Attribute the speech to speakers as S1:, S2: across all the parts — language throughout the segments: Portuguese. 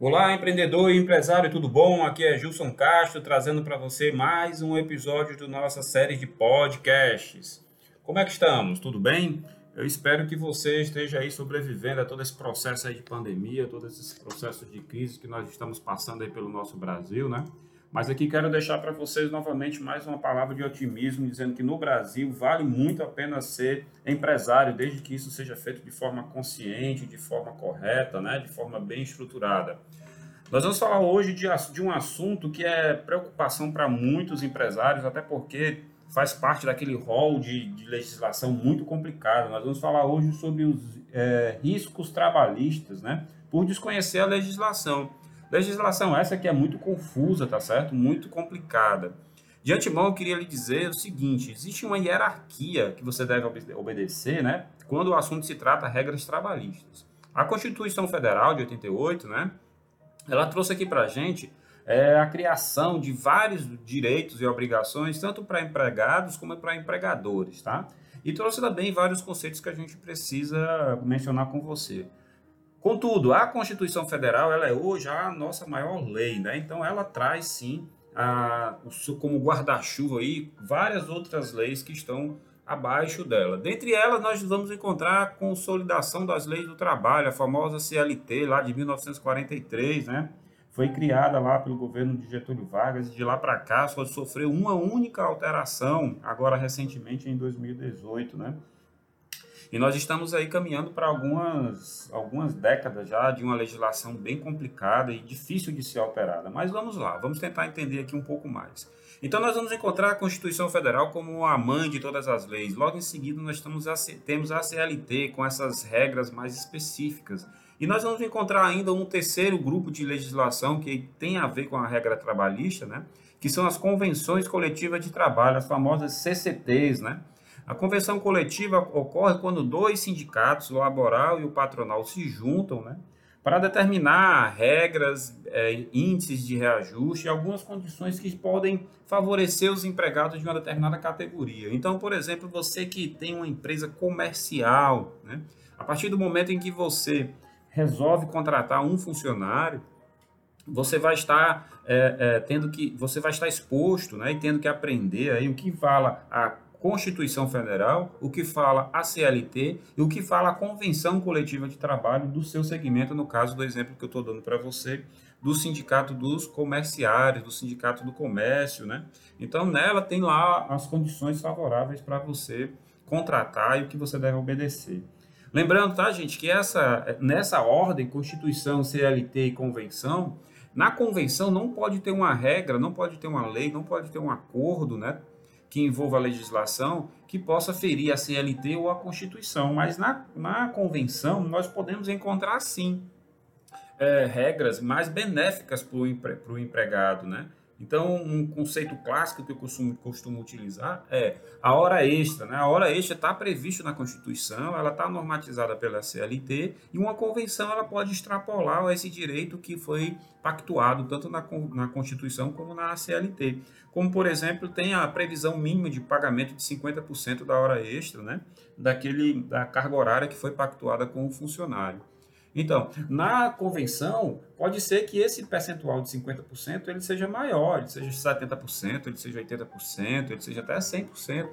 S1: Olá, empreendedor e empresário, tudo bom? Aqui é Gilson Castro trazendo para você mais um episódio da nossa série de podcasts. Como é que estamos? Tudo bem? Eu espero que você esteja aí sobrevivendo a todo esse processo aí de pandemia, todos esses processos de crise que nós estamos passando aí pelo nosso Brasil, né? Mas aqui quero deixar para vocês novamente mais uma palavra de otimismo, dizendo que no Brasil vale muito a pena ser empresário, desde que isso seja feito de forma consciente, de forma correta, né, de forma bem estruturada. Nós vamos falar hoje de, de um assunto que é preocupação para muitos empresários, até porque faz parte daquele rol de, de, legislação muito complicado. Nós vamos falar hoje sobre os é, riscos trabalhistas, né, por desconhecer a legislação. Legislação essa que é muito confusa, tá certo? Muito complicada. De antemão, eu queria lhe dizer o seguinte: existe uma hierarquia que você deve obedecer, né? Quando o assunto se trata de regras trabalhistas. A Constituição Federal de 88, né? Ela trouxe aqui para gente é, a criação de vários direitos e obrigações, tanto para empregados como para empregadores, tá? E trouxe também vários conceitos que a gente precisa mencionar com você. Contudo, a Constituição Federal ela é hoje a nossa maior lei, né? Então ela traz sim a, como guarda-chuva aí várias outras leis que estão abaixo dela. Dentre elas, nós vamos encontrar a consolidação das leis do trabalho, a famosa CLT lá de 1943, né? Foi criada lá pelo governo de Getúlio Vargas e de lá para cá só sofreu uma única alteração, agora recentemente em 2018, né? E nós estamos aí caminhando para algumas, algumas décadas já de uma legislação bem complicada e difícil de ser alterada. Mas vamos lá, vamos tentar entender aqui um pouco mais. Então nós vamos encontrar a Constituição Federal como a mãe de todas as leis. Logo em seguida nós estamos a, temos a CLT com essas regras mais específicas. E nós vamos encontrar ainda um terceiro grupo de legislação que tem a ver com a regra trabalhista, né? que são as convenções coletivas de trabalho, as famosas CCTs, né? A convenção coletiva ocorre quando dois sindicatos, o laboral e o patronal, se juntam né, para determinar regras, é, índices de reajuste e algumas condições que podem favorecer os empregados de uma determinada categoria. Então, por exemplo, você que tem uma empresa comercial, né, a partir do momento em que você resolve contratar um funcionário, você vai estar é, é, tendo que você vai estar exposto né, e tendo que aprender aí o que fala a Constituição Federal, o que fala a CLT e o que fala a Convenção Coletiva de Trabalho do seu segmento, no caso do exemplo que eu estou dando para você, do Sindicato dos Comerciários, do Sindicato do Comércio, né? Então, nela tem lá as condições favoráveis para você contratar e o que você deve obedecer. Lembrando, tá, gente, que essa, nessa ordem, Constituição, CLT e Convenção, na convenção não pode ter uma regra, não pode ter uma lei, não pode ter um acordo, né? Que envolva a legislação que possa ferir a CLT ou a Constituição. Mas na, na convenção nós podemos encontrar sim é, regras mais benéficas para o empre, empregado, né? Então, um conceito clássico que eu costumo, costumo utilizar é a hora extra. Né? A hora extra está prevista na Constituição, ela está normatizada pela CLT e uma convenção ela pode extrapolar esse direito que foi pactuado tanto na, na Constituição como na CLT. Como, por exemplo, tem a previsão mínima de pagamento de 50% da hora extra, né? daquele, da carga horária que foi pactuada com o funcionário. Então, na convenção, pode ser que esse percentual de 50% ele seja maior, ele seja 70%, ele seja 80%, ele seja até 100%.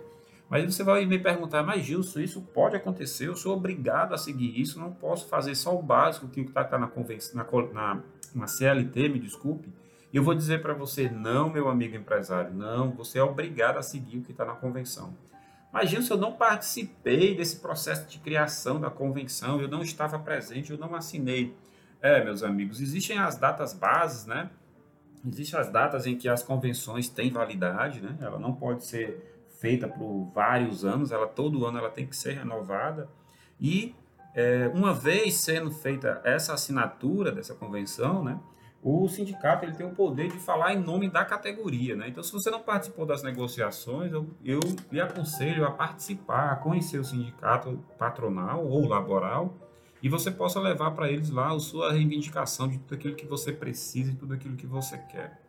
S1: Mas você vai me perguntar, mas Gilson, isso pode acontecer, eu sou obrigado a seguir isso, não posso fazer só o básico que está tá na, convenção, na, na, na CLT, me desculpe. E eu vou dizer para você, não, meu amigo empresário, não, você é obrigado a seguir o que está na convenção. Mas, Gilson, eu não participei desse processo de criação da convenção, eu não estava presente, eu não assinei. É, meus amigos, existem as datas bases, né? Existem as datas em que as convenções têm validade, né? Ela não pode ser feita por vários anos, ela todo ano ela tem que ser renovada. E é, uma vez sendo feita essa assinatura dessa convenção, né? O sindicato ele tem o poder de falar em nome da categoria. Né? Então, se você não participou das negociações, eu, eu lhe aconselho a participar, a conhecer o sindicato patronal ou laboral e você possa levar para eles lá a sua reivindicação de tudo aquilo que você precisa e tudo aquilo que você quer.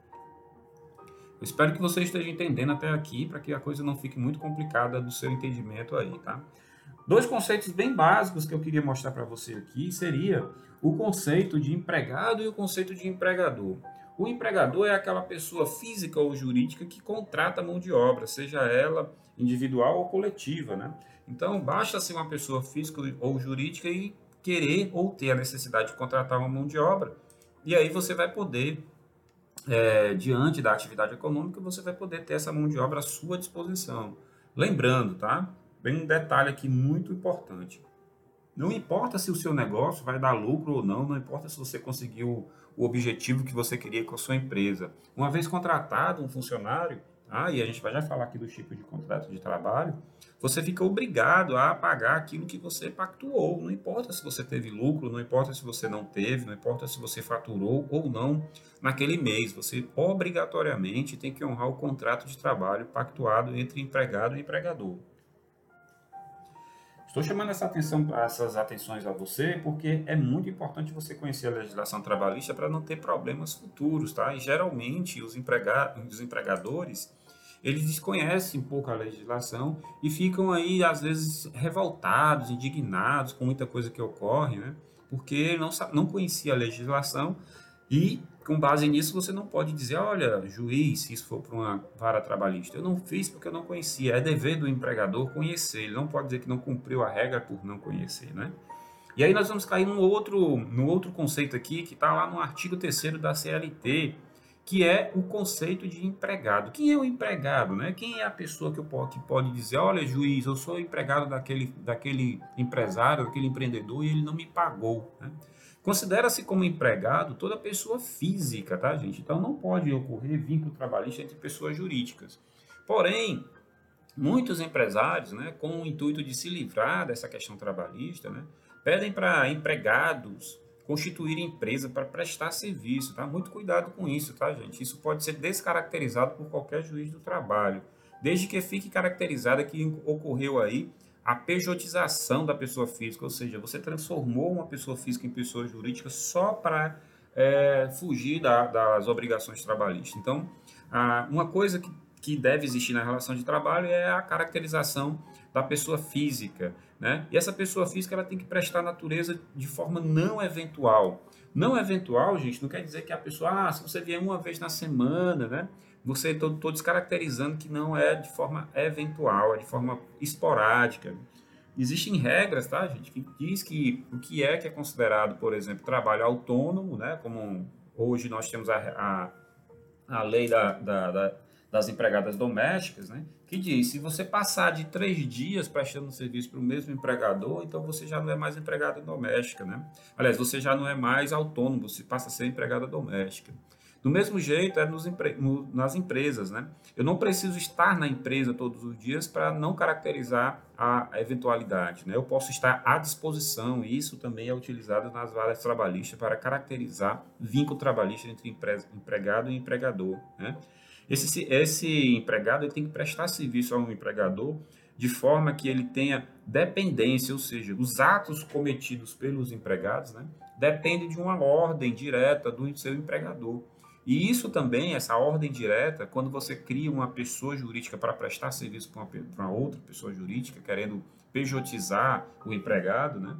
S1: Eu espero que você esteja entendendo até aqui para que a coisa não fique muito complicada do seu entendimento aí, tá? Dois conceitos bem básicos que eu queria mostrar para você aqui seria o conceito de empregado e o conceito de empregador. O empregador é aquela pessoa física ou jurídica que contrata mão de obra, seja ela individual ou coletiva, né? Então, basta ser uma pessoa física ou jurídica e querer ou ter a necessidade de contratar uma mão de obra. E aí você vai poder, é, diante da atividade econômica, você vai poder ter essa mão de obra à sua disposição. Lembrando, tá? Bem um detalhe aqui muito importante. Não importa se o seu negócio vai dar lucro ou não, não importa se você conseguiu o objetivo que você queria com a sua empresa. Uma vez contratado um funcionário, ah, e a gente vai já falar aqui do tipo de contrato de trabalho, você fica obrigado a pagar aquilo que você pactuou. Não importa se você teve lucro, não importa se você não teve, não importa se você faturou ou não naquele mês. Você obrigatoriamente tem que honrar o contrato de trabalho pactuado entre empregado e empregador. Estou chamando essa atenção, essas atenções a você porque é muito importante você conhecer a legislação trabalhista para não ter problemas futuros, tá? E geralmente os, emprega os empregadores eles desconhecem um pouco a legislação e ficam aí às vezes revoltados, indignados com muita coisa que ocorre, né? Porque não não conhecia a legislação e com base nisso, você não pode dizer, olha, juiz, se isso for para uma vara trabalhista, eu não fiz porque eu não conhecia. É dever do empregador conhecer. Ele não pode dizer que não cumpriu a regra por não conhecer, né? E aí nós vamos cair num outro, num outro conceito aqui, que está lá no artigo 3 da CLT, que é o conceito de empregado. Quem é o empregado? Né? Quem é a pessoa que, eu, que pode dizer, olha, juiz, eu sou empregado daquele, daquele empresário, daquele empreendedor, e ele não me pagou. Né? Considera-se como empregado toda pessoa física, tá, gente? Então não pode ocorrer vínculo trabalhista entre pessoas jurídicas. Porém, muitos empresários, né, com o intuito de se livrar dessa questão trabalhista, né, pedem para empregados constituírem empresa para prestar serviço, tá? Muito cuidado com isso, tá, gente? Isso pode ser descaracterizado por qualquer juiz do trabalho, desde que fique caracterizada que ocorreu aí a pejotização da pessoa física, ou seja, você transformou uma pessoa física em pessoa jurídica só para é, fugir da, das obrigações trabalhistas. Então, a, uma coisa que, que deve existir na relação de trabalho é a caracterização da pessoa física, né? E essa pessoa física ela tem que prestar natureza de forma não eventual. Não eventual, gente, não quer dizer que a pessoa, ah, se você vier uma vez na semana, né? Você estou descaracterizando que não é de forma eventual, é de forma esporádica. Existem regras, tá, gente, que diz que o que é que é considerado, por exemplo, trabalho autônomo, né, como hoje nós temos a, a, a lei da, da, da, das empregadas domésticas, né, que diz se você passar de três dias prestando serviço para o mesmo empregador, então você já não é mais empregada doméstica, né? Aliás, você já não é mais autônomo, você passa a ser empregada doméstica. Do mesmo jeito é nos empre... nas empresas, né? Eu não preciso estar na empresa todos os dias para não caracterizar a eventualidade, né? Eu posso estar à disposição e isso também é utilizado nas varas trabalhistas para caracterizar vínculo trabalhista entre empregado e empregador, né? Esse, esse empregado ele tem que prestar serviço ao empregador de forma que ele tenha dependência, ou seja, os atos cometidos pelos empregados, né, dependem de uma ordem direta do seu empregador. E isso também, essa ordem direta, quando você cria uma pessoa jurídica para prestar serviço para uma, outra pessoa jurídica, querendo pejotizar o empregado, né?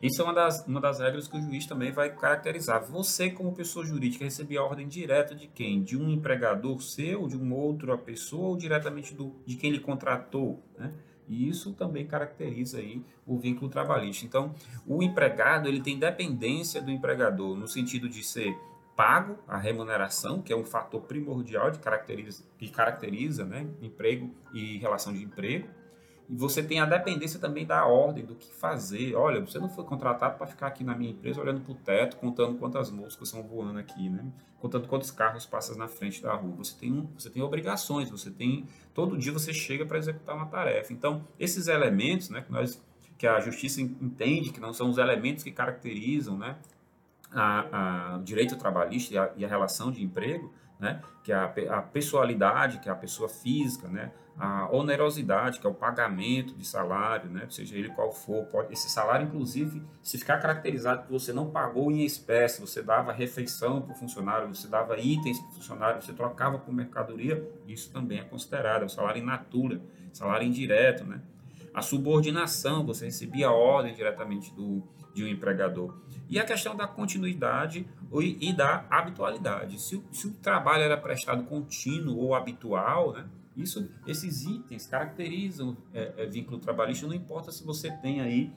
S1: Isso é uma das, uma das regras que o juiz também vai caracterizar. Você, como pessoa jurídica, recebia a ordem direta de quem? De um empregador seu, de uma outra pessoa ou diretamente do, de quem lhe contratou, né? E isso também caracteriza aí o vínculo trabalhista. Então, o empregado ele tem dependência do empregador no sentido de ser pago, a remuneração, que é um fator primordial de caracteriza, que caracteriza né, emprego e relação de emprego. E você tem a dependência também da ordem, do que fazer. Olha, você não foi contratado para ficar aqui na minha empresa olhando para o teto, contando quantas moscas estão voando aqui, né? contando quantos carros passam na frente da rua. Você tem, um, você tem obrigações, você tem. Todo dia você chega para executar uma tarefa. Então, esses elementos né, que, nós, que a justiça entende que não são os elementos que caracterizam né, a, a direito trabalhista e a, e a, relação de emprego, né, que é a, a pessoalidade, que é a pessoa física, né, a onerosidade, que é o pagamento de salário, né, seja ele qual for, pode, esse salário, inclusive, se ficar caracterizado que você não pagou em espécie, você dava refeição para o funcionário, você dava itens para o funcionário, você trocava por mercadoria, isso também é considerado, é o salário in natura, salário indireto, né. A subordinação, você recebia ordem diretamente do, de um empregador. E a questão da continuidade e da habitualidade. Se, se o trabalho era prestado contínuo ou habitual, né? Isso, esses itens caracterizam é, é, vínculo trabalhista, não importa se você tem aí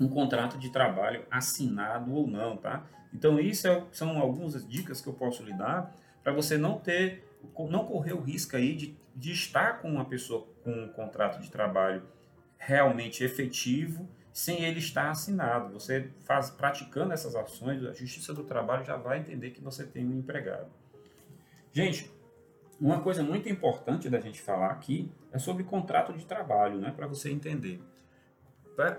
S1: um contrato de trabalho assinado ou não, tá? Então, isso é, são algumas dicas que eu posso lhe dar para você não ter, não correr o risco aí de, de estar com uma pessoa com um contrato de trabalho realmente efetivo sem ele estar assinado. Você faz praticando essas ações, a Justiça do Trabalho já vai entender que você tem um empregado. Gente, uma coisa muito importante da gente falar aqui é sobre contrato de trabalho, né, para você entender.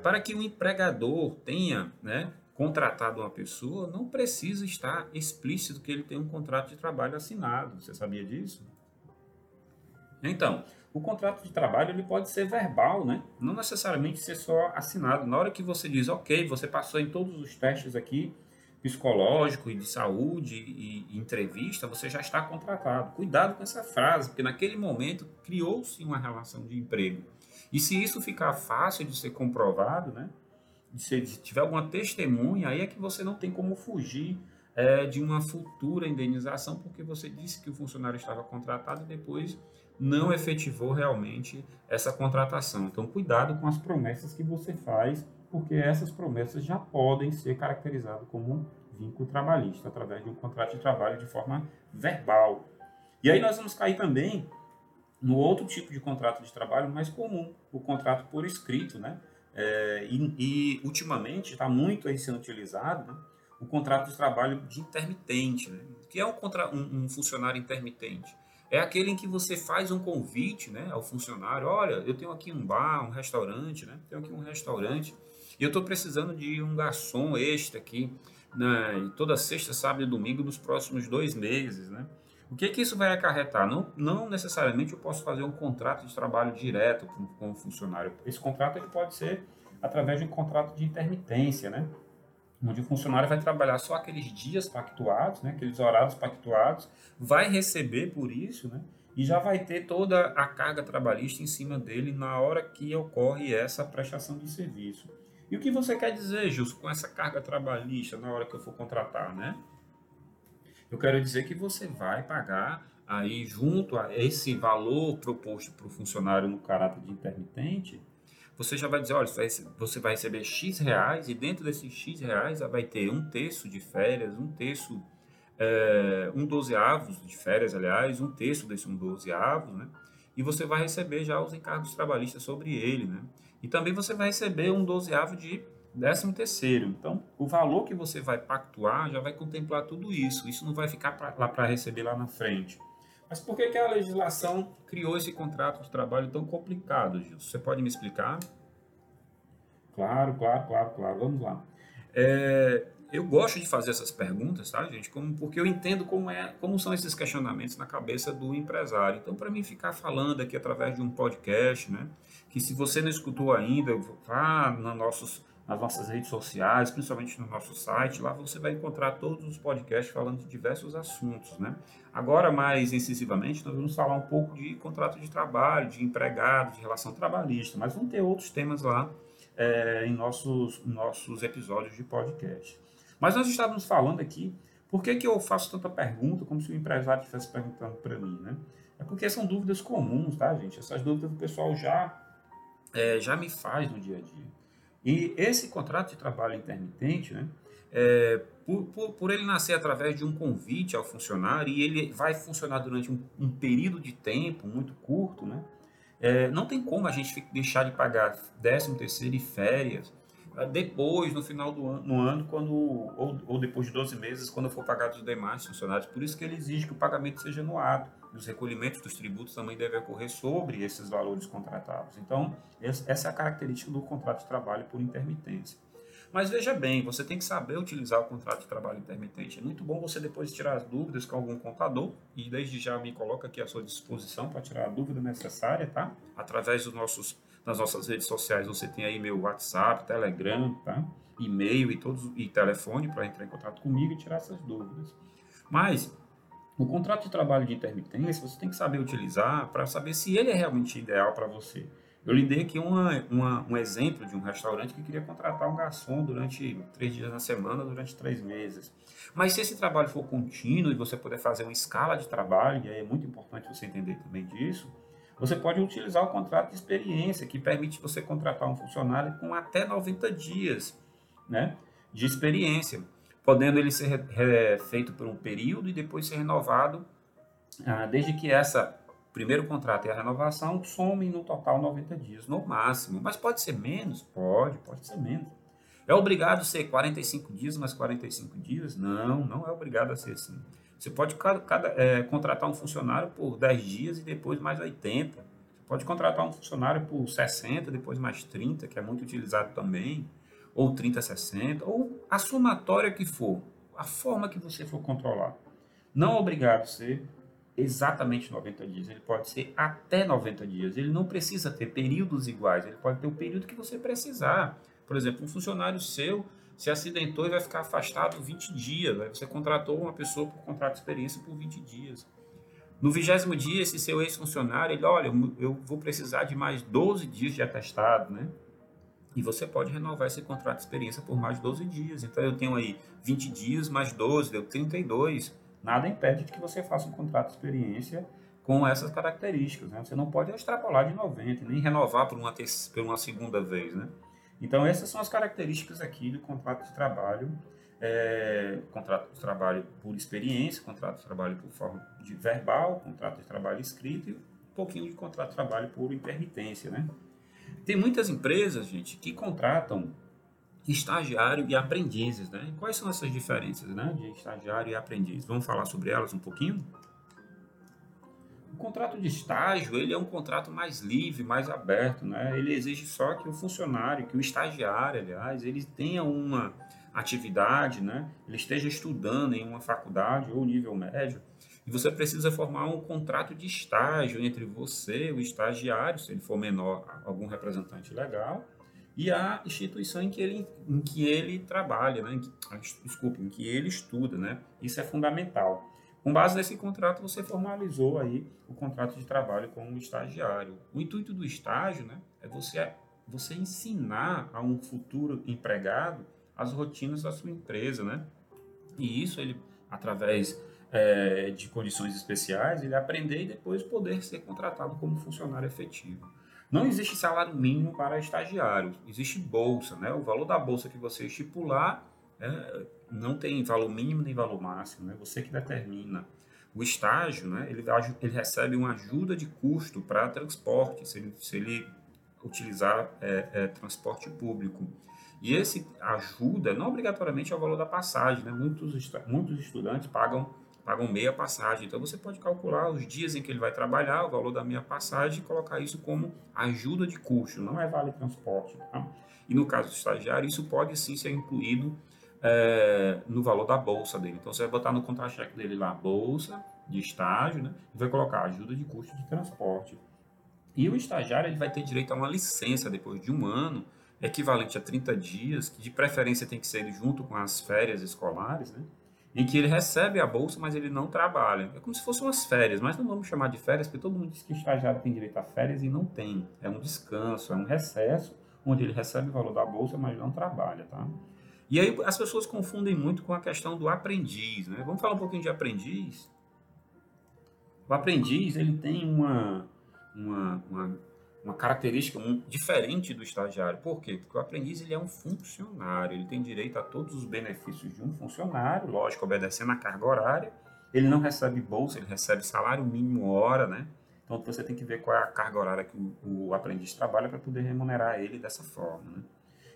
S1: Para, que o empregador tenha, né, contratado uma pessoa, não precisa estar explícito que ele tem um contrato de trabalho assinado. Você sabia disso? Então, o contrato de trabalho ele pode ser verbal, né? Não necessariamente ser só assinado. Na hora que você diz, ok, você passou em todos os testes aqui, psicológico e de saúde e, entrevista, você já está contratado. Cuidado com essa frase, porque naquele momento criou-se uma relação de emprego. E se isso ficar fácil de ser comprovado, né? Se tiver alguma testemunha, aí é que você não tem como fugir é, de uma futura indenização, porque você disse que o funcionário estava contratado e depois não efetivou realmente essa contratação. Então, cuidado com as promessas que você faz, porque essas promessas já podem ser caracterizadas como um vínculo trabalhista, através de um contrato de trabalho de forma verbal. E aí nós vamos cair também no outro tipo de contrato de trabalho mais comum, o contrato por escrito, né? É, e, e, ultimamente está muito aí sendo utilizado né, o contrato de trabalho de intermitente. Né? Que é um, contra, um, um, funcionário intermitente? É aquele em que você faz um convite né, ao funcionário: olha, eu tenho aqui um bar, um restaurante, né? tenho aqui um restaurante e eu estou precisando de um garçom extra aqui né, toda sexta, sábado e domingo nos próximos dois meses. Né? O que, que isso vai acarretar? Não, não necessariamente eu posso fazer um contrato de trabalho direto com, com o funcionário. Esse contrato ele pode ser através de um contrato de intermitência, né? Onde o funcionário vai trabalhar só aqueles dias pactuados, né? aqueles horários pactuados, vai receber por isso, né? e já vai ter toda a carga trabalhista em cima dele na hora que ocorre essa prestação de serviço. E o que você quer dizer, Justo, com essa carga trabalhista na hora que eu for contratar, né? Eu quero dizer que você vai pagar aí junto a esse valor proposto para o funcionário no caráter de intermitente, você já vai dizer, olha, você vai receber X reais e dentro desses X reais vai ter um terço de férias, um terço, é, um dozeavos de férias, aliás, um terço desse um dozeavos, né? E você vai receber já os encargos trabalhistas sobre ele, né? E também você vai receber um dozeavo de Décimo terceiro, então o valor que você vai pactuar já vai contemplar tudo isso. Isso não vai ficar pra, lá para receber lá na frente. Mas por que, que a legislação criou esse contrato de trabalho tão complicado, Gil? Você pode me explicar? Claro, claro, claro, claro. Vamos lá. É, eu gosto de fazer essas perguntas, tá, gente? Como, porque eu entendo como, é, como são esses questionamentos na cabeça do empresário. Então, para mim ficar falando aqui através de um podcast, né? Que se você não escutou ainda, vá nos nossos nas nossas redes sociais, principalmente no nosso site. Lá você vai encontrar todos os podcasts falando de diversos assuntos. Né? Agora, mais incisivamente, nós vamos falar um pouco de contrato de trabalho, de empregado, de relação trabalhista, mas vão ter outros temas lá é, em nossos, nossos episódios de podcast. Mas nós estávamos falando aqui, por que, que eu faço tanta pergunta como se o empresário estivesse perguntando para mim? Né? É porque são dúvidas comuns, tá, gente? Essas dúvidas o pessoal já, é, já me faz no dia a dia. E esse contrato de trabalho intermitente, né, é, por, por, por, ele nascer através de um convite ao funcionário e ele vai funcionar durante um, um período de tempo muito curto, né, é, não tem como a gente deixar de pagar 13 terceiro e férias ah, depois, no final do ano, no ano quando, ou, ou depois de 12 meses, quando for pagado os demais funcionários. Por isso que ele exige que o pagamento seja anuado os recolhimentos dos tributos também devem ocorrer sobre esses valores contratados. Então, essa é a característica do contrato de trabalho por intermitência. Mas veja bem, você tem que saber utilizar o contrato de trabalho intermitente. É muito bom você depois tirar as dúvidas com algum contador e desde já me coloca aqui à sua disposição para tirar a dúvida necessária, tá? Através dos nossos, das nossas redes sociais você tem aí meu WhatsApp, Telegram, tá? E-mail e todos e telefone para entrar em contato comigo e tirar essas dúvidas. Mas o contrato de trabalho de intermitência você tem que saber utilizar para saber se ele é realmente ideal para você. Eu lhe dei aqui uma, uma, um exemplo de um restaurante que queria contratar um garçom durante três dias na semana, durante três meses. Mas se esse trabalho for contínuo e você puder fazer uma escala de trabalho, e aí é muito importante você entender também disso, você pode utilizar o contrato de experiência, que permite você contratar um funcionário com até 90 dias né, de experiência, podendo ele ser feito por um período e depois ser renovado, ah, desde que essa primeiro contrato e a renovação somem no total 90 dias, no máximo. Mas pode ser menos? Pode, pode ser menos. É obrigado a ser 45 dias mais 45 dias? Não, não é obrigado a ser assim. Você pode cada, cada, é, contratar um funcionário por 10 dias e depois mais 80. Você pode contratar um funcionário por 60, depois mais 30, que é muito utilizado também, ou 30, 60, ou a somatória que for, a forma que você for controlar. Não é obrigado a ser exatamente 90 dias, ele pode ser até 90 dias. Ele não precisa ter períodos iguais, ele pode ter o período que você precisar. Por exemplo, um funcionário seu se acidentou e vai ficar afastado 20 dias. Você contratou uma pessoa por contrato de experiência por 20 dias. No vigésimo dia, esse seu ex-funcionário, ele, olha, eu vou precisar de mais 12 dias de atestado, né? E você pode renovar esse contrato de experiência por mais 12 dias. Então, eu tenho aí 20 dias mais 12, deu 32 nada impede de que você faça um contrato de experiência com essas características. Né? Você não pode extrapolar de 90, nem renovar por uma, por uma segunda vez. Né? Então, essas são as características aqui do contrato de trabalho. É, contrato de trabalho por experiência, contrato de trabalho por forma de verbal, contrato de trabalho escrito e um pouquinho de contrato de trabalho por intermitência. Né? Tem muitas empresas, gente, que contratam estagiário e aprendizes, né? Quais são essas diferenças, né, de estagiário e aprendiz? Vamos falar sobre elas um pouquinho? O contrato de estágio, ele é um contrato mais livre, mais aberto, né? Ele exige só que o funcionário, que o estagiário, aliás, ele tenha uma atividade, né? Ele esteja estudando em uma faculdade ou nível médio, e você precisa formar um contrato de estágio entre você, o estagiário, se ele for menor, algum representante legal, e a instituição em que ele, em que ele trabalha, né? em que, ah, desculpe, em que ele estuda, né? Isso é fundamental. Com base nesse contrato, você formalizou aí o contrato de trabalho com o estagiário. O intuito do estágio, né, é você, você ensinar a um futuro empregado as rotinas da sua empresa, né? E isso ele, através é, de condições especiais, ele aprender e depois poder ser contratado como funcionário efetivo. Não existe salário mínimo para estagiário, existe bolsa, né? O valor da bolsa que você estipular é, não tem valor mínimo nem valor máximo, né? Você que determina. O estágio, né? Ele, ele recebe uma ajuda de custo para transporte, se ele, se ele utilizar é, é, transporte público. E esse ajuda não obrigatoriamente ao valor da passagem, né? Muitos, muitos estudantes pagam pagam meia passagem. Então você pode calcular os dias em que ele vai trabalhar, o valor da meia passagem e colocar isso como ajuda de custo, não é vale transporte. Tá? E no caso do estagiário, isso pode sim ser incluído é, no valor da bolsa dele. Então você vai botar no contra-cheque dele lá, bolsa de estágio, né? E vai colocar ajuda de custo de transporte. E o estagiário ele vai ter direito a uma licença depois de um ano, equivalente a 30 dias, que de preferência tem que ser junto com as férias escolares, né? Em que ele recebe a bolsa, mas ele não trabalha. É como se fossem umas férias, mas não vamos chamar de férias, porque todo mundo diz que estagiário tem direito a férias e não tem. É um descanso, é um recesso, onde ele recebe o valor da bolsa, mas não trabalha, tá? E aí as pessoas confundem muito com a questão do aprendiz, né? Vamos falar um pouquinho de aprendiz? O aprendiz, ele tem uma, uma, uma uma característica diferente do estagiário. Por quê? Porque o aprendiz ele é um funcionário, ele tem direito a todos os benefícios de um funcionário, lógico, obedecendo a carga horária. Ele não recebe bolsa, ele recebe salário mínimo hora, né? Então você tem que ver qual é a carga horária que o, o aprendiz trabalha para poder remunerar ele dessa forma, né?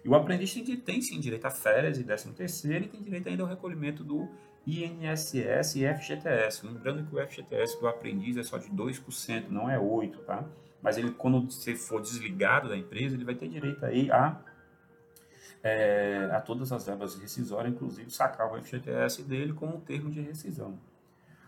S1: E o aprendiz tem, tem sim direito a férias e décimo terceiro e tem direito ainda ao recolhimento do INSS e FGTS. Lembrando que o FGTS do aprendiz é só de 2%, não é 8%, tá? Mas ele quando você for desligado da empresa, ele vai ter direito aí a é, a todas as verbas rescisórias, inclusive sacar o FGTS dele com o termo de rescisão.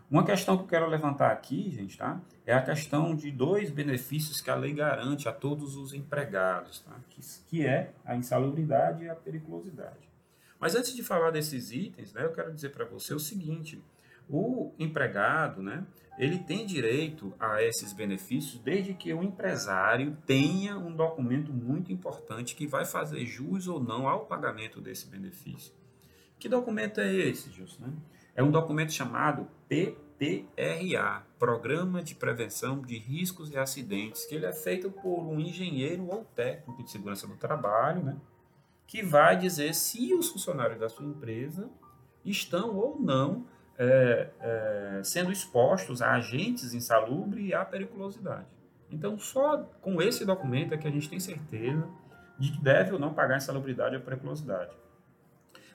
S1: Uma questão que eu quero levantar aqui, gente, tá? É a questão de dois benefícios que a lei garante a todos os empregados, tá? Que, que é a insalubridade e a periculosidade. Mas antes de falar desses itens, né, eu quero dizer para você o seguinte: O empregado, né, ele tem direito a esses benefícios desde que o empresário tenha um documento muito importante que vai fazer jus ou não ao pagamento desse benefício. Que documento é esse, Gilson? Né? É um documento chamado PPRA, Programa de Prevenção de Riscos e Acidentes, que ele é feito por um engenheiro ou técnico de segurança do trabalho, né? que vai dizer se os funcionários da sua empresa estão ou não é, é, sendo expostos a agentes insalubres e à periculosidade. Então, só com esse documento é que a gente tem certeza de que deve ou não pagar insalubridade ou periculosidade.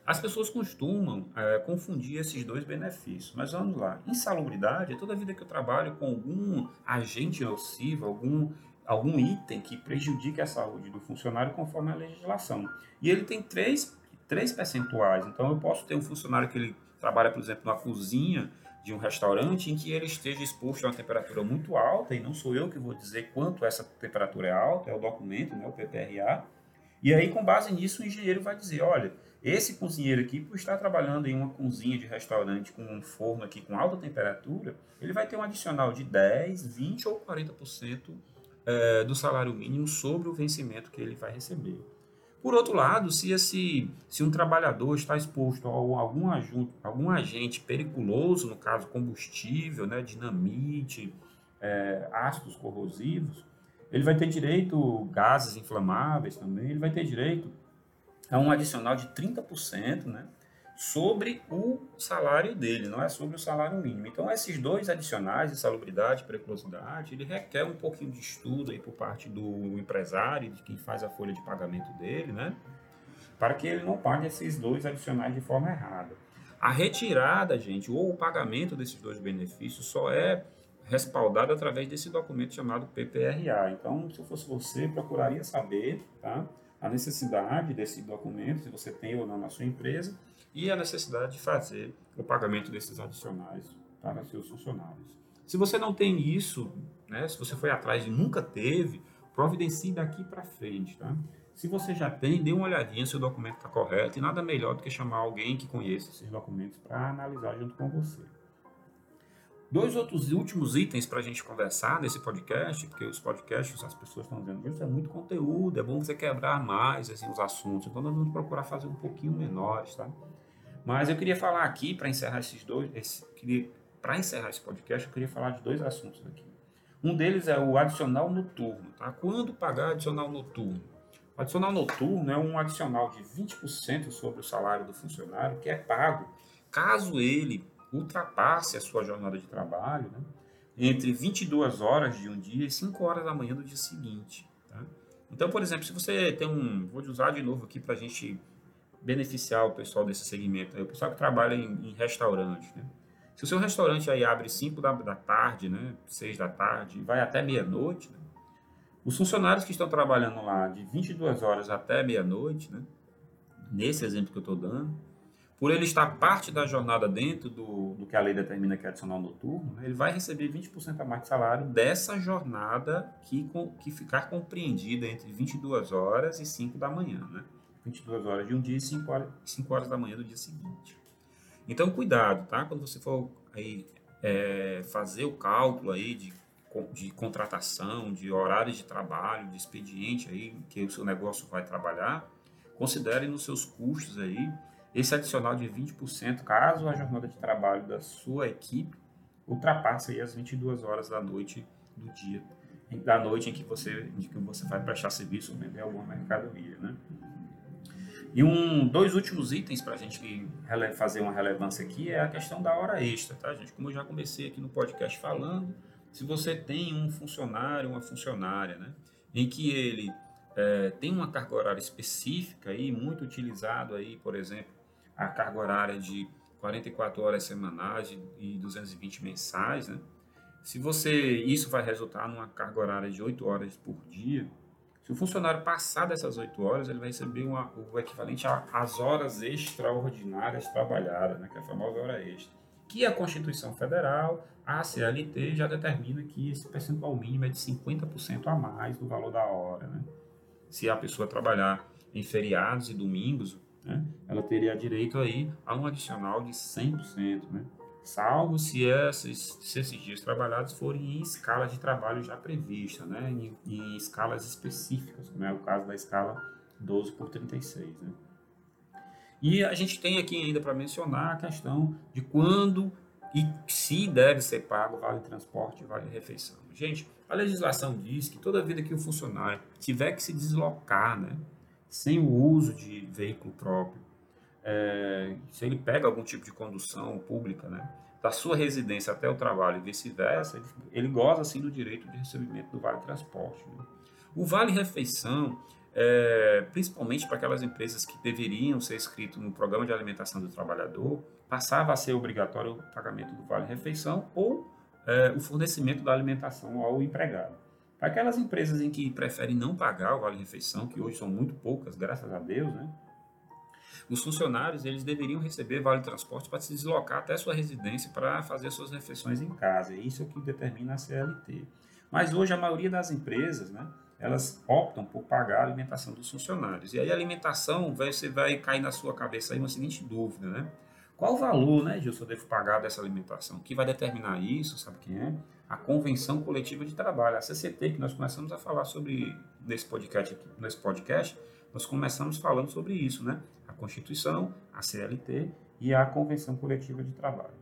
S1: As pessoas costumam é, confundir esses dois benefícios, mas vamos lá. Insalubridade é toda vida que eu trabalho com algum agente nocivo, algum, algum item que prejudique a saúde do funcionário conforme a legislação. E ele tem três, três percentuais. Então, eu posso ter um funcionário que ele trabalha, por exemplo, na cozinha de um restaurante em que ele esteja exposto a uma temperatura muito alta, e não sou eu que vou dizer quanto essa temperatura é alta, é o documento, né, o PPRA. E aí, com base nisso, o engenheiro vai dizer, olha, esse cozinheiro aqui, por estar trabalhando em uma cozinha de restaurante com um forno aqui com alta temperatura, ele vai ter um adicional de 10, 20 ou 40% é, do salário mínimo sobre o vencimento que ele vai receber. Por outro lado, se, esse, se um trabalhador está exposto a algum, algum agente periculoso, no caso combustível, né, dinamite, é, ácidos corrosivos, ele vai ter direito, gases inflamáveis também, ele vai ter direito a um adicional de 30%, né, sobre o salário dele, não é sobre o salário mínimo. Então, esses dois adicionais, de salubridade e periculosidade, ele requer um pouquinho de estudo aí por parte do empresário, de quem faz a folha de pagamento dele, né? Para que ele não pague esses dois adicionais de forma errada. A retirada, gente, ou o pagamento desses dois benefícios só é respaldado através desse documento chamado PPRA. Então, se eu fosse você, procuraria saber, tá? A necessidade desse documento, se você tem ou não na sua empresa, e a necessidade de fazer o pagamento desses adicionais para seus funcionários. Se você não tem isso, né, se você foi atrás e nunca teve, providencie daqui para frente. Tá? Se você já tem, dê uma olhadinha se o documento está correto e nada melhor do que chamar alguém que conheça esses documentos para analisar junto com você. Dois outros últimos itens para a gente conversar nesse podcast, porque os podcasts, as pessoas estão dizendo, isso é muito conteúdo, é bom você quebrar mais assim, os assuntos, então nós vamos procurar fazer um pouquinho menores, tá? Mas eu queria falar aqui, para encerrar esses dois, para encerrar esse podcast, eu queria falar de dois assuntos aqui. Um deles é o adicional noturno. Tá? Quando pagar adicional noturno? O adicional noturno é um adicional de 20% sobre o salário do funcionário que é pago caso ele ultrapasse a sua jornada de trabalho né, entre 22 horas de um dia e 5 horas da manhã do dia seguinte. Tá? Então, por exemplo, se você tem um. Vou usar de novo aqui para a gente beneficiar o pessoal desse segmento, o pessoal que trabalha em, em restaurante, né? Se o seu restaurante aí abre 5 da, da, tarde, né, 6 da tarde, vai até meia-noite, né? os funcionários que estão trabalhando lá de 22 horas até meia-noite, né, nesse exemplo que eu estou dando, por ele estar parte da jornada dentro do, do que a lei determina que é adicional noturno, né, ele vai receber 20% a mais de salário dessa jornada que, que ficar compreendida entre 22 horas e 5 da manhã. Né? 22 horas de um dia e 5 horas, 5 horas da manhã do dia seguinte. Então, cuidado, tá? Quando você for aí, é, fazer o cálculo aí de, de contratação, de horários de trabalho, de expediente aí que o seu negócio vai trabalhar, considere nos seus custos aí esse adicional de 20% caso a jornada de trabalho da sua equipe ultrapasse aí as 22 horas da noite do dia, da noite em que você, em que você vai prestar serviço ou vender alguma mercadoria, né? E um, dois últimos itens para a gente fazer uma relevância aqui é a questão da hora extra, tá, gente? Como eu já comecei aqui no podcast falando, se você tem um funcionário, uma funcionária, né, em que ele é, tem uma carga horária específica aí, muito utilizado aí, por exemplo, a carga horária de 44 horas semanais e 220 mensais, né? Se você, isso vai resultar numa carga horária de 8 horas por dia, se o funcionário passar dessas 8 horas, ele vai receber uma, o equivalente às horas extraordinárias trabalhadas, né, que é a famosa hora extra. Que a Constituição Federal, a CLT, já determina que esse percentual mínimo é de 50% a mais do valor da hora. Né? Se a pessoa trabalhar em feriados e domingos, né, ela teria direito aí a um adicional de 100%. Né? Salvo se esses, se esses dias trabalhados forem em escala de trabalho já prevista, né? em, em escalas específicas, como é o caso da escala 12 por 36. Né? E a gente tem aqui ainda para mencionar a questão de quando e se deve ser pago vale transporte e vale refeição. Gente, a legislação diz que toda vida que o funcionário tiver que se deslocar, né, sem o uso de veículo próprio, é, se ele pega algum tipo de condução pública, né, da sua residência até o trabalho e vice-versa, ele, ele, goza assim do direito de recebimento do vale transporte. Né? O vale refeição, é, principalmente para aquelas empresas que deveriam ser inscritas no programa de alimentação do trabalhador, passava a ser obrigatório o pagamento do vale refeição ou é, o fornecimento da alimentação ao empregado. Para aquelas empresas em que preferem não pagar o vale-refeição, que hoje são muito poucas, graças a Deus, né? Os funcionários eles deveriam receber vale transporte para se deslocar até sua residência para fazer suas refeições em casa. É isso que determina a CLT. Mas hoje a maioria das empresas, né, elas optam por pagar a alimentação dos funcionários. E aí a alimentação, você vai cair na sua cabeça aí uma seguinte dúvida, né? Qual o valor, né, Gilson, eu devo pagar dessa alimentação? O que vai determinar isso, sabe quem é? A Convenção Coletiva de Trabalho, a CCT, que nós começamos a falar sobre nesse podcast, aqui, nesse podcast, nós começamos falando sobre isso, né? Constituição, a CLT e a Convenção Coletiva de Trabalho.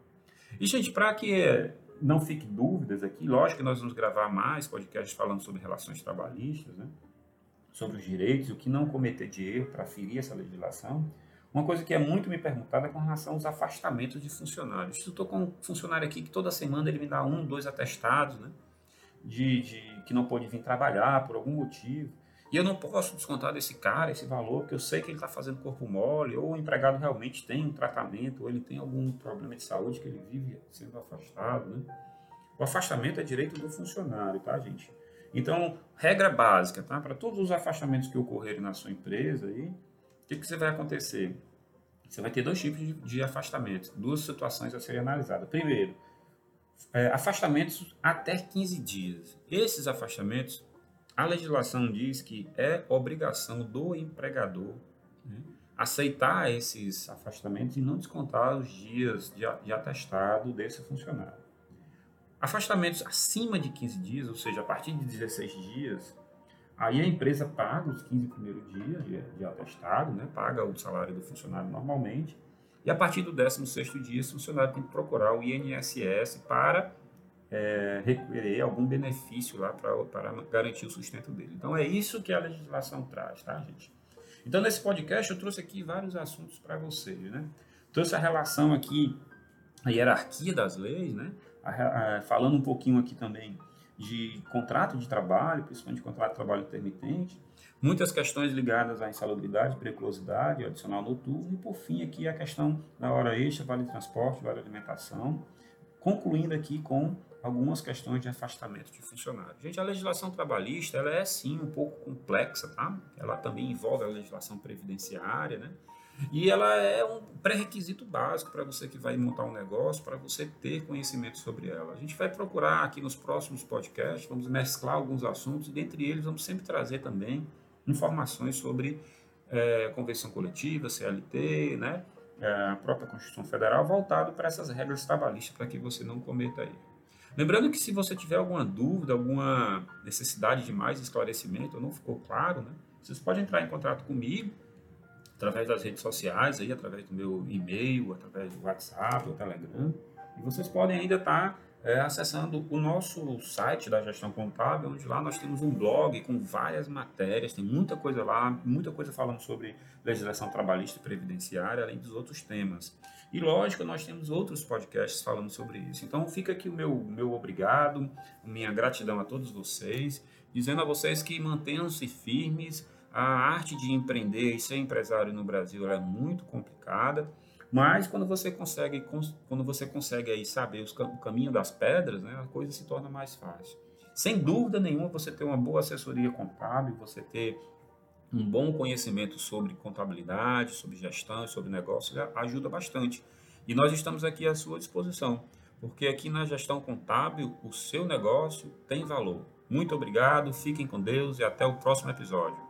S1: E, gente, para que não fique dúvidas aqui, lógico que nós vamos gravar mais podcasts falando sobre relações trabalhistas, né? Sobre os direitos, o que não cometer de erro para ferir essa legislação. Uma coisa que é muito me perguntada é com relação aos afastamentos de funcionários. Eu estou com um funcionário aqui que toda semana ele me dá um, dois atestados, né? De, de, que não pode vir trabalhar por algum motivo. E eu não posso descontar desse cara esse valor, porque eu sei que ele está fazendo corpo mole, ou o empregado realmente tem um tratamento, ou ele tem algum problema de saúde que ele vive sendo afastado. Né? O afastamento é direito do funcionário, tá, gente? Então, regra básica, tá? Para todos os afastamentos que ocorrerem na sua empresa, aí, o que, que você vai acontecer? Você vai ter dois tipos de, de afastamentos, duas situações a serem analisadas. Primeiro, é, afastamentos até 15 dias. Esses afastamentos, a legislação diz que é obrigação do empregador né, aceitar esses afastamentos e não descontar os dias de, de atestado desse funcionário. Afastamentos acima de 15 dias, ou seja, a partir de 16 dias, Aí a empresa paga os 15 primeiros dias de, de atestado, né? paga o salário do funcionário normalmente, e a partir do 16º dia, esse funcionário tem que procurar o INSS para é, requerer algum benefício lá para garantir o sustento dele. Então é isso que a legislação traz, tá, gente? Então nesse podcast eu trouxe aqui vários assuntos para vocês, né? Trouxe a relação aqui, a hierarquia das leis, né? A, a, falando um pouquinho aqui também de contrato de trabalho, principalmente contrato de trabalho intermitente, muitas questões ligadas à insalubridade, periculosidade, adicional noturno e, por fim, aqui a questão da hora extra, vale transporte, vale alimentação, concluindo aqui com algumas questões de afastamento de funcionário. Gente, a legislação trabalhista, ela é sim um pouco complexa, tá? Ela também envolve a legislação previdenciária, né? E ela é um pré-requisito básico para você que vai montar um negócio, para você ter conhecimento sobre ela. A gente vai procurar aqui nos próximos podcasts, vamos mesclar alguns assuntos, e dentre eles vamos sempre trazer também informações sobre é, convenção coletiva, CLT, né? É, a própria Constituição Federal, voltado para essas regras trabalhistas, para que você não cometa erro. Lembrando que se você tiver alguma dúvida, alguma necessidade de mais esclarecimento, ou não ficou claro, né? Vocês podem entrar em contato comigo, através das redes sociais, aí, através do meu e-mail, através do WhatsApp, do Telegram. E vocês podem ainda estar tá, é, acessando o nosso site da gestão contábil, onde lá nós temos um blog com várias matérias, tem muita coisa lá, muita coisa falando sobre legislação trabalhista e previdenciária, além dos outros temas. E lógico, nós temos outros podcasts falando sobre isso. Então fica aqui o meu, meu obrigado, minha gratidão a todos vocês, dizendo a vocês que mantenham-se firmes, a arte de empreender e ser empresário no Brasil é muito complicada, mas quando você consegue, quando você consegue aí saber os, o caminho das pedras, né, a coisa se torna mais fácil. Sem dúvida nenhuma, você ter uma boa assessoria contábil, você ter um bom conhecimento sobre contabilidade, sobre gestão, sobre negócio, ajuda bastante. E nós estamos aqui à sua disposição, porque aqui na gestão contábil, o seu negócio tem valor. Muito obrigado, fiquem com Deus e até o próximo episódio.